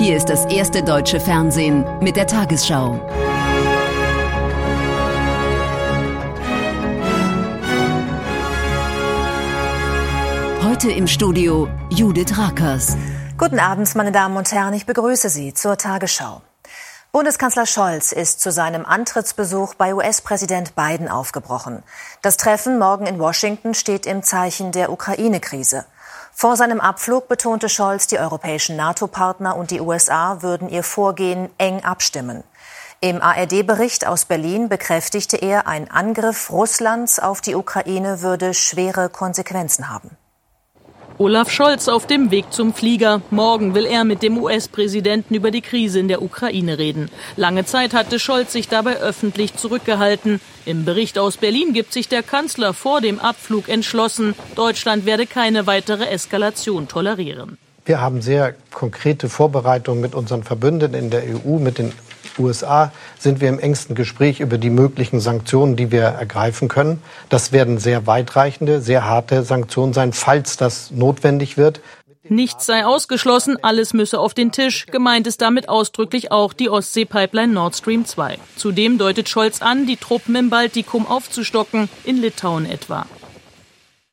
Hier ist das erste deutsche Fernsehen mit der Tagesschau. Heute im Studio Judith Rakers. Guten Abend, meine Damen und Herren. Ich begrüße Sie zur Tagesschau. Bundeskanzler Scholz ist zu seinem Antrittsbesuch bei US-Präsident Biden aufgebrochen. Das Treffen morgen in Washington steht im Zeichen der Ukraine-Krise. Vor seinem Abflug betonte Scholz, die europäischen NATO-Partner und die USA würden ihr Vorgehen eng abstimmen. Im ARD-Bericht aus Berlin bekräftigte er, ein Angriff Russlands auf die Ukraine würde schwere Konsequenzen haben. Olaf Scholz auf dem Weg zum Flieger. Morgen will er mit dem US-Präsidenten über die Krise in der Ukraine reden. Lange Zeit hatte Scholz sich dabei öffentlich zurückgehalten. Im Bericht aus Berlin gibt sich der Kanzler vor dem Abflug entschlossen, Deutschland werde keine weitere Eskalation tolerieren. Wir haben sehr konkrete Vorbereitungen mit unseren Verbündeten in der EU, mit den USA sind wir im engsten Gespräch über die möglichen Sanktionen, die wir ergreifen können. Das werden sehr weitreichende, sehr harte Sanktionen sein, falls das notwendig wird. Nichts sei ausgeschlossen, alles müsse auf den Tisch. Gemeint ist damit ausdrücklich auch die Ostsee-Pipeline Nord Stream 2. Zudem deutet Scholz an, die Truppen im Baltikum aufzustocken, in Litauen etwa.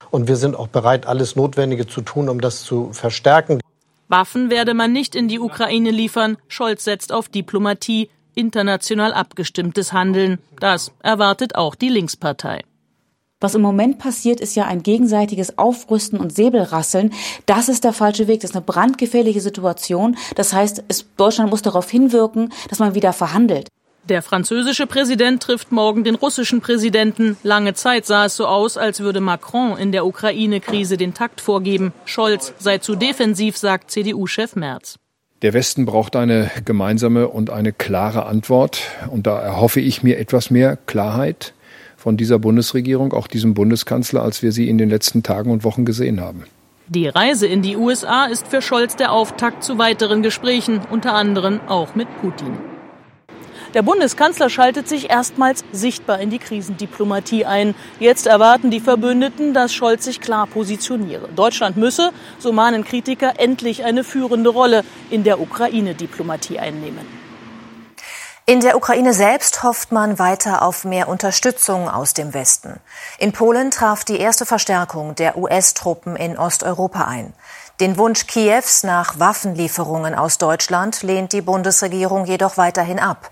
Und wir sind auch bereit, alles Notwendige zu tun, um das zu verstärken. Waffen werde man nicht in die Ukraine liefern. Scholz setzt auf Diplomatie, international abgestimmtes Handeln. Das erwartet auch die Linkspartei. Was im Moment passiert, ist ja ein gegenseitiges Aufrüsten und Säbelrasseln. Das ist der falsche Weg. Das ist eine brandgefährliche Situation. Das heißt, es, Deutschland muss darauf hinwirken, dass man wieder verhandelt. Der französische Präsident trifft morgen den russischen Präsidenten. Lange Zeit sah es so aus, als würde Macron in der Ukraine-Krise den Takt vorgeben. Scholz sei zu defensiv, sagt CDU-Chef Merz. Der Westen braucht eine gemeinsame und eine klare Antwort. Und da erhoffe ich mir etwas mehr Klarheit von dieser Bundesregierung, auch diesem Bundeskanzler, als wir sie in den letzten Tagen und Wochen gesehen haben. Die Reise in die USA ist für Scholz der Auftakt zu weiteren Gesprächen, unter anderem auch mit Putin. Der Bundeskanzler schaltet sich erstmals sichtbar in die Krisendiplomatie ein. Jetzt erwarten die Verbündeten, dass Scholz sich klar positioniere. Deutschland müsse, so mahnen Kritiker, endlich eine führende Rolle in der Ukraine-Diplomatie einnehmen. In der Ukraine selbst hofft man weiter auf mehr Unterstützung aus dem Westen. In Polen traf die erste Verstärkung der US-Truppen in Osteuropa ein. Den Wunsch Kiews nach Waffenlieferungen aus Deutschland lehnt die Bundesregierung jedoch weiterhin ab.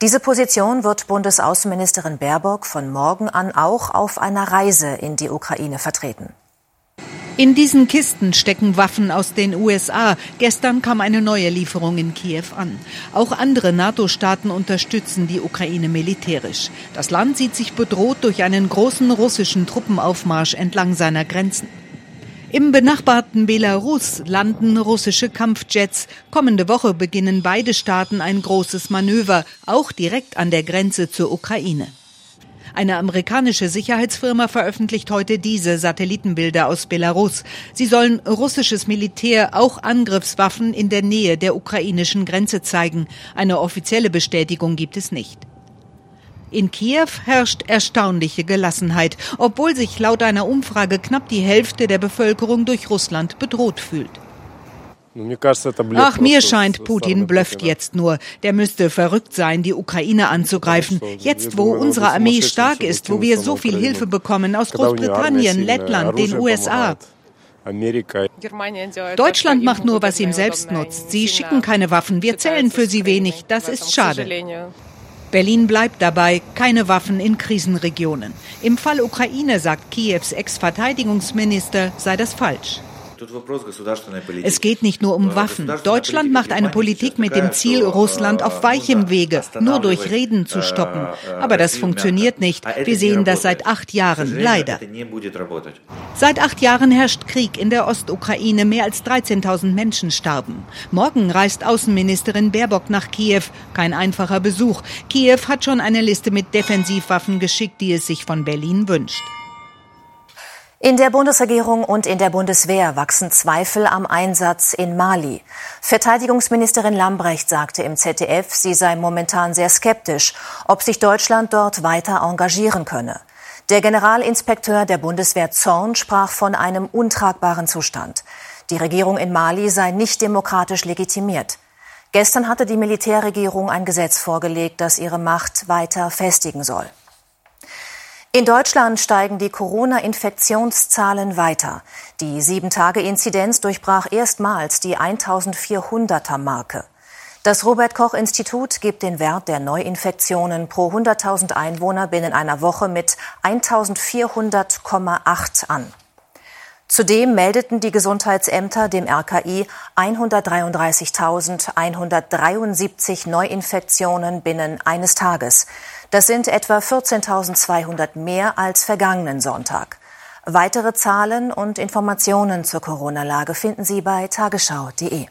Diese Position wird Bundesaußenministerin Baerbock von morgen an auch auf einer Reise in die Ukraine vertreten. In diesen Kisten stecken Waffen aus den USA. Gestern kam eine neue Lieferung in Kiew an. Auch andere NATO-Staaten unterstützen die Ukraine militärisch. Das Land sieht sich bedroht durch einen großen russischen Truppenaufmarsch entlang seiner Grenzen. Im benachbarten Belarus landen russische Kampfjets. Kommende Woche beginnen beide Staaten ein großes Manöver, auch direkt an der Grenze zur Ukraine. Eine amerikanische Sicherheitsfirma veröffentlicht heute diese Satellitenbilder aus Belarus. Sie sollen russisches Militär auch Angriffswaffen in der Nähe der ukrainischen Grenze zeigen. Eine offizielle Bestätigung gibt es nicht. In Kiew herrscht erstaunliche Gelassenheit, obwohl sich laut einer Umfrage knapp die Hälfte der Bevölkerung durch Russland bedroht fühlt. Ach, mir scheint, Putin blöfft jetzt nur. Der müsste verrückt sein, die Ukraine anzugreifen. Jetzt, wo unsere Armee stark ist, wo wir so viel Hilfe bekommen aus Großbritannien, Lettland, den USA. Deutschland macht nur, was ihm selbst nutzt. Sie schicken keine Waffen, wir zählen für sie wenig. Das ist schade. Berlin bleibt dabei, keine Waffen in Krisenregionen. Im Fall Ukraine, sagt Kiews Ex-Verteidigungsminister, sei das falsch. Es geht nicht nur um Waffen. Deutschland macht eine Politik mit dem Ziel, Russland auf weichem Wege, nur durch Reden zu stoppen. Aber das funktioniert nicht. Wir sehen das seit acht Jahren, leider. Seit acht Jahren herrscht Krieg in der Ostukraine. Mehr als 13.000 Menschen starben. Morgen reist Außenministerin Baerbock nach Kiew. Kein einfacher Besuch. Kiew hat schon eine Liste mit Defensivwaffen geschickt, die es sich von Berlin wünscht. In der Bundesregierung und in der Bundeswehr wachsen Zweifel am Einsatz in Mali. Verteidigungsministerin Lambrecht sagte im ZDF, sie sei momentan sehr skeptisch, ob sich Deutschland dort weiter engagieren könne. Der Generalinspekteur der Bundeswehr Zorn sprach von einem untragbaren Zustand. Die Regierung in Mali sei nicht demokratisch legitimiert. Gestern hatte die Militärregierung ein Gesetz vorgelegt, das ihre Macht weiter festigen soll. In Deutschland steigen die Corona-Infektionszahlen weiter. Die Sieben-Tage-Inzidenz durchbrach erstmals die 1400er Marke. Das Robert Koch Institut gibt den Wert der Neuinfektionen pro 100.000 Einwohner binnen einer Woche mit 1400,8 an. Zudem meldeten die Gesundheitsämter dem RKI 133.173 Neuinfektionen binnen eines Tages. Das sind etwa 14.200 mehr als vergangenen Sonntag. Weitere Zahlen und Informationen zur Corona-Lage finden Sie bei tagesschau.de.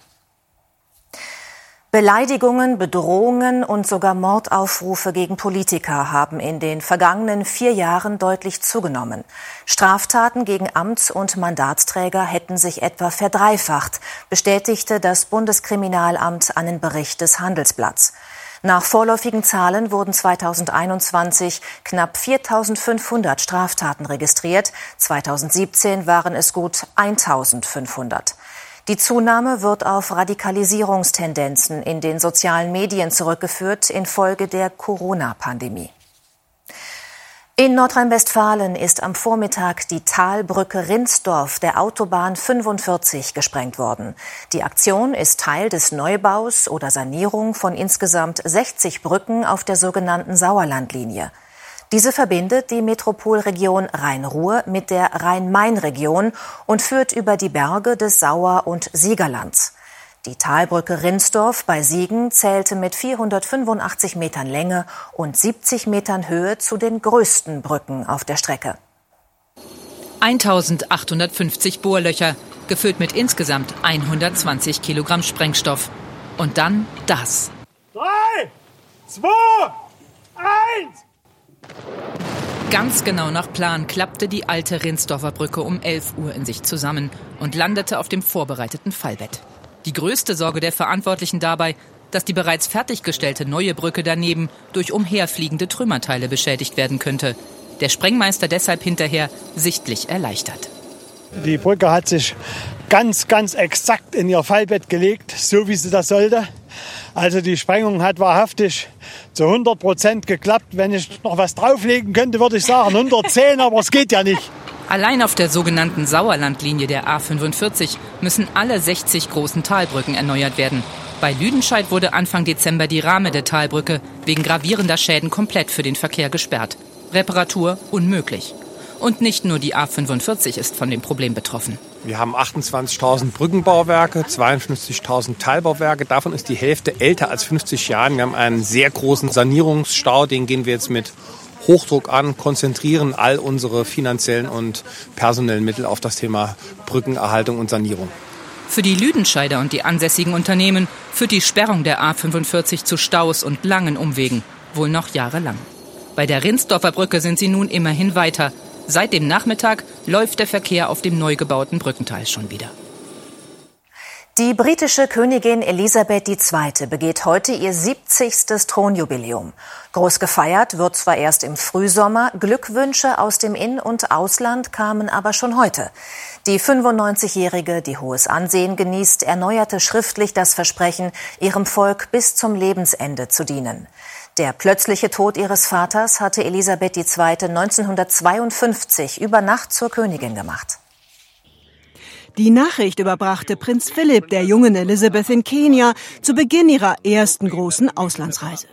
Beleidigungen, Bedrohungen und sogar Mordaufrufe gegen Politiker haben in den vergangenen vier Jahren deutlich zugenommen. Straftaten gegen Amts- und Mandatsträger hätten sich etwa verdreifacht, bestätigte das Bundeskriminalamt einen Bericht des Handelsblatts. Nach vorläufigen Zahlen wurden 2021 knapp 4.500 Straftaten registriert. 2017 waren es gut 1.500. Die Zunahme wird auf Radikalisierungstendenzen in den sozialen Medien zurückgeführt infolge der Corona-Pandemie. In Nordrhein-Westfalen ist am Vormittag die Talbrücke Rinsdorf der Autobahn 45 gesprengt worden. Die Aktion ist Teil des Neubaus oder Sanierung von insgesamt 60 Brücken auf der sogenannten Sauerlandlinie. Diese verbindet die Metropolregion Rhein-Ruhr mit der Rhein-Main-Region und führt über die Berge des Sauer- und Siegerlands. Die Talbrücke Rinsdorf bei Siegen zählte mit 485 Metern Länge und 70 Metern Höhe zu den größten Brücken auf der Strecke. 1850 Bohrlöcher, gefüllt mit insgesamt 120 Kilogramm Sprengstoff. Und dann das. Drei, zwei, eins. Ganz genau nach Plan klappte die alte Rinsdorfer Brücke um 11 Uhr in sich zusammen und landete auf dem vorbereiteten Fallbett. Die größte Sorge der Verantwortlichen dabei, dass die bereits fertiggestellte neue Brücke daneben durch umherfliegende Trümmerteile beschädigt werden könnte. Der Sprengmeister deshalb hinterher sichtlich erleichtert. Die Brücke hat sich ganz, ganz exakt in ihr Fallbett gelegt, so wie sie das sollte. Also die Sprengung hat wahrhaftig zu 100 Prozent geklappt. Wenn ich noch was drauflegen könnte, würde ich sagen 110, aber es geht ja nicht. Allein auf der sogenannten Sauerlandlinie der A45 müssen alle 60 großen Talbrücken erneuert werden. Bei Lüdenscheid wurde Anfang Dezember die Rahme der Talbrücke wegen gravierender Schäden komplett für den Verkehr gesperrt. Reparatur unmöglich. Und nicht nur die A45 ist von dem Problem betroffen. Wir haben 28.000 Brückenbauwerke, 52.000 Teilbauwerke. Davon ist die Hälfte älter als 50 Jahre. Wir haben einen sehr großen Sanierungsstau. Den gehen wir jetzt mit Hochdruck an, konzentrieren all unsere finanziellen und personellen Mittel auf das Thema Brückenerhaltung und Sanierung. Für die Lüdenscheider und die ansässigen Unternehmen führt die Sperrung der A45 zu Staus und langen Umwegen, wohl noch jahrelang. Bei der Rinsdorfer Brücke sind sie nun immerhin weiter. Seit dem Nachmittag läuft der Verkehr auf dem neu gebauten Brückenteil schon wieder. Die britische Königin Elisabeth II. begeht heute ihr 70. Thronjubiläum. Groß gefeiert wird zwar erst im Frühsommer, Glückwünsche aus dem In- und Ausland kamen aber schon heute. Die 95-Jährige, die hohes Ansehen genießt, erneuerte schriftlich das Versprechen, ihrem Volk bis zum Lebensende zu dienen. Der plötzliche Tod ihres Vaters hatte Elisabeth II. 1952 über Nacht zur Königin gemacht. Die Nachricht überbrachte Prinz Philipp der jungen Elizabeth in Kenia zu Beginn ihrer ersten großen Auslandsreise.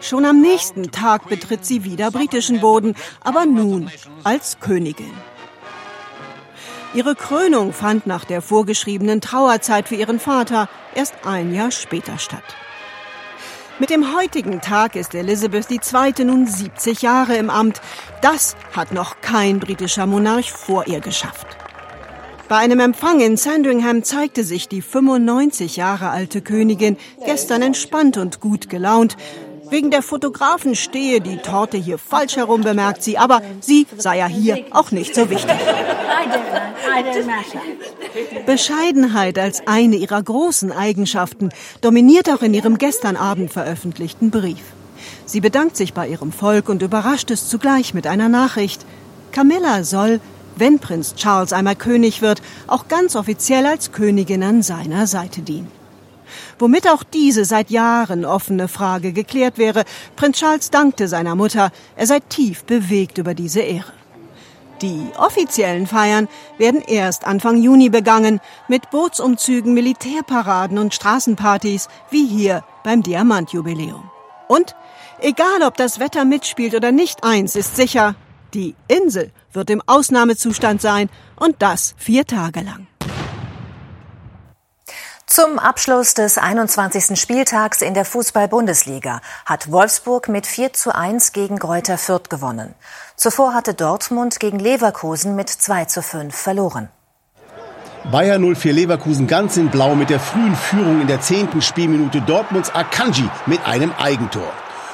Schon am nächsten Tag betritt sie wieder britischen Boden, aber nun als Königin. Ihre Krönung fand nach der vorgeschriebenen Trauerzeit für ihren Vater erst ein Jahr später statt. Mit dem heutigen Tag ist Elizabeth II. nun 70 Jahre im Amt. Das hat noch kein britischer Monarch vor ihr geschafft. Bei einem Empfang in Sandringham zeigte sich die 95 Jahre alte Königin gestern entspannt und gut gelaunt. Wegen der Fotografen stehe die Torte hier falsch herum, bemerkt sie, aber sie sei ja hier auch nicht so wichtig. Bescheidenheit als eine ihrer großen Eigenschaften dominiert auch in ihrem gestern Abend veröffentlichten Brief. Sie bedankt sich bei ihrem Volk und überrascht es zugleich mit einer Nachricht. Camilla soll, wenn Prinz Charles einmal König wird, auch ganz offiziell als Königin an seiner Seite dienen. Womit auch diese seit Jahren offene Frage geklärt wäre, Prinz Charles dankte seiner Mutter, er sei tief bewegt über diese Ehre. Die offiziellen Feiern werden erst Anfang Juni begangen, mit Bootsumzügen, Militärparaden und Straßenpartys, wie hier beim Diamantjubiläum. Und, egal ob das Wetter mitspielt oder nicht, eins ist sicher, die Insel wird im Ausnahmezustand sein und das vier Tage lang. Zum Abschluss des 21. Spieltags in der Fußball-Bundesliga hat Wolfsburg mit 4 zu 1 gegen Greuther Fürth gewonnen. Zuvor hatte Dortmund gegen Leverkusen mit 2 zu 5 verloren. Bayer 04 Leverkusen ganz in Blau mit der frühen Führung in der zehnten Spielminute Dortmunds Akanji mit einem Eigentor.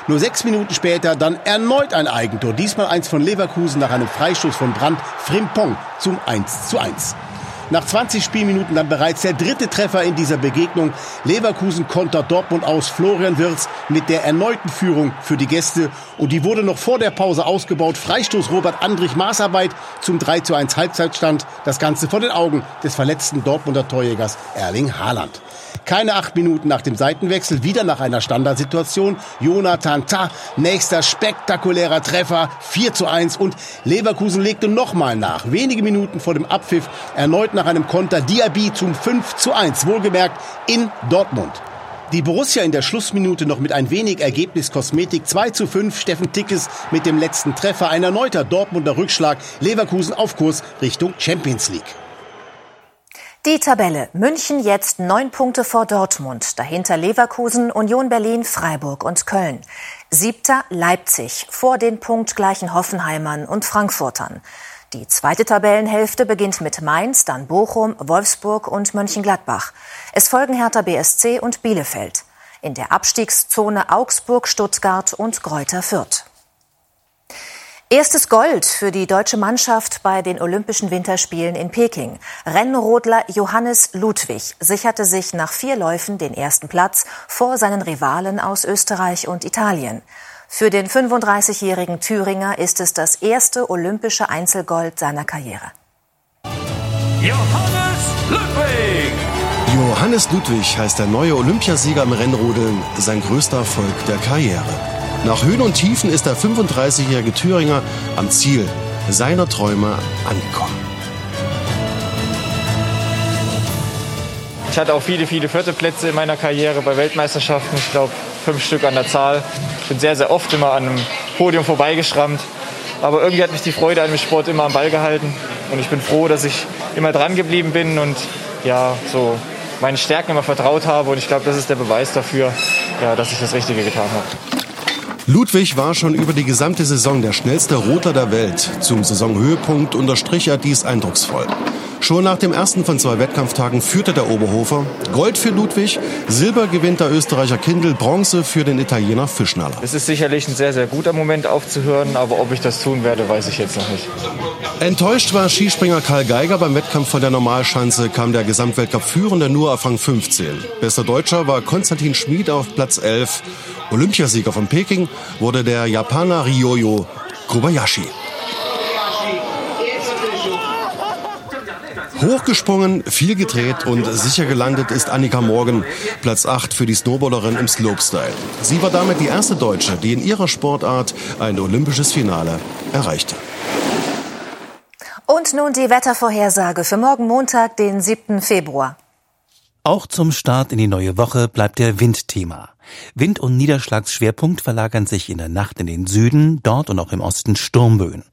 Nur sechs Minuten später dann erneut ein Eigentor, diesmal eins von Leverkusen nach einem Freistoß von Brandt Frimpong zum 1 zu 1. Nach 20 Spielminuten dann bereits der dritte Treffer in dieser Begegnung. Leverkusen kontert Dortmund aus. Florian Wirz mit der erneuten Führung für die Gäste. Und die wurde noch vor der Pause ausgebaut. Freistoß Robert Andrich Maßarbeit zum 3 zu 1 Halbzeitstand. Das Ganze vor den Augen des verletzten Dortmunder Torjägers Erling Haaland. Keine acht Minuten nach dem Seitenwechsel, wieder nach einer Standardsituation. Jonathan Tah, nächster spektakulärer Treffer, 4 zu 1 und Leverkusen legte nochmal nach. Wenige Minuten vor dem Abpfiff erneut nach einem Konter Diaby zum 5 zu 1, wohlgemerkt in Dortmund. Die Borussia in der Schlussminute noch mit ein wenig Ergebniskosmetik 2 zu 5. Steffen Tickes mit dem letzten Treffer. Ein erneuter Dortmunder Rückschlag. Leverkusen auf Kurs Richtung Champions League. Die Tabelle. München jetzt neun Punkte vor Dortmund. Dahinter Leverkusen, Union Berlin, Freiburg und Köln. Siebter Leipzig vor den punktgleichen Hoffenheimern und Frankfurtern. Die zweite Tabellenhälfte beginnt mit Mainz, dann Bochum, Wolfsburg und Mönchengladbach. Es folgen Hertha BSC und Bielefeld. In der Abstiegszone Augsburg, Stuttgart und Greuther Fürth. Erstes Gold für die deutsche Mannschaft bei den Olympischen Winterspielen in Peking. Rennrodler Johannes Ludwig sicherte sich nach vier Läufen den ersten Platz vor seinen Rivalen aus Österreich und Italien. Für den 35-jährigen Thüringer ist es das erste olympische Einzelgold seiner Karriere. Johannes Ludwig! Johannes Ludwig heißt der neue Olympiasieger im Rennrodeln, sein größter Erfolg der Karriere. Nach Höhen und Tiefen ist der 35-jährige Thüringer am Ziel seiner Träume angekommen. Ich hatte auch viele, viele vierte Plätze in meiner Karriere bei Weltmeisterschaften. Ich glaube, fünf Stück an der Zahl. Ich bin sehr, sehr oft immer an einem Podium vorbeigeschrammt. Aber irgendwie hat mich die Freude an dem Sport immer am Ball gehalten. Und ich bin froh, dass ich immer dran geblieben bin und ja, so meinen Stärken immer vertraut habe. Und ich glaube, das ist der Beweis dafür, ja, dass ich das Richtige getan habe. Ludwig war schon über die gesamte Saison der schnellste Roter der Welt. Zum Saisonhöhepunkt unterstrich er dies eindrucksvoll. Schon nach dem ersten von zwei Wettkampftagen führte der Oberhofer. Gold für Ludwig, Silber gewinnt der Österreicher Kindl, Bronze für den Italiener Fischnaller. Es ist sicherlich ein sehr, sehr guter Moment aufzuhören, aber ob ich das tun werde, weiß ich jetzt noch nicht. Enttäuscht war Skispringer Karl Geiger. Beim Wettkampf von der Normalschanze kam der Gesamtweltcup-Führende nur auf Rang 15. Bester Deutscher war Konstantin Schmid auf Platz 11. Olympiasieger von Peking wurde der Japaner Ryoyo Kobayashi. Hochgesprungen, viel gedreht und sicher gelandet ist Annika Morgan, Platz 8 für die Snowboarderin im Slopestyle. Sie war damit die erste Deutsche, die in ihrer Sportart ein olympisches Finale erreichte. Und nun die Wettervorhersage für morgen Montag, den 7. Februar. Auch zum Start in die neue Woche bleibt der Wind Thema. Wind- und Niederschlagsschwerpunkt verlagern sich in der Nacht in den Süden, dort und auch im Osten Sturmböen.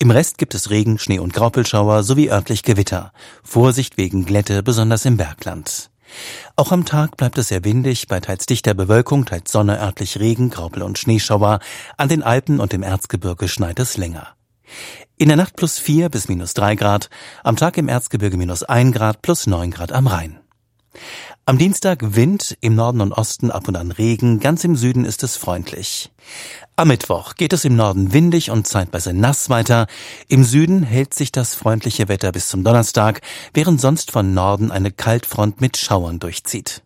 Im Rest gibt es Regen, Schnee und Graupelschauer sowie örtlich Gewitter. Vorsicht wegen Glätte, besonders im Bergland. Auch am Tag bleibt es sehr windig, bei teils dichter Bewölkung, teils Sonne, örtlich Regen, Graupel und Schneeschauer. An den Alpen und im Erzgebirge schneit es länger. In der Nacht plus vier bis minus drei Grad, am Tag im Erzgebirge minus ein Grad plus neun Grad am Rhein. Am Dienstag Wind, im Norden und Osten ab und an Regen, ganz im Süden ist es freundlich. Am Mittwoch geht es im Norden windig und zeitweise nass weiter. Im Süden hält sich das freundliche Wetter bis zum Donnerstag, während sonst von Norden eine Kaltfront mit Schauern durchzieht.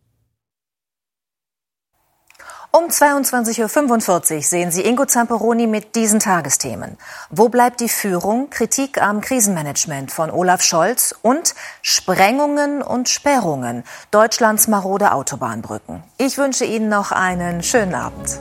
Um 22.45 Uhr sehen Sie Ingo Zamperoni mit diesen Tagesthemen. Wo bleibt die Führung? Kritik am Krisenmanagement von Olaf Scholz und Sprengungen und Sperrungen Deutschlands marode Autobahnbrücken. Ich wünsche Ihnen noch einen schönen Abend.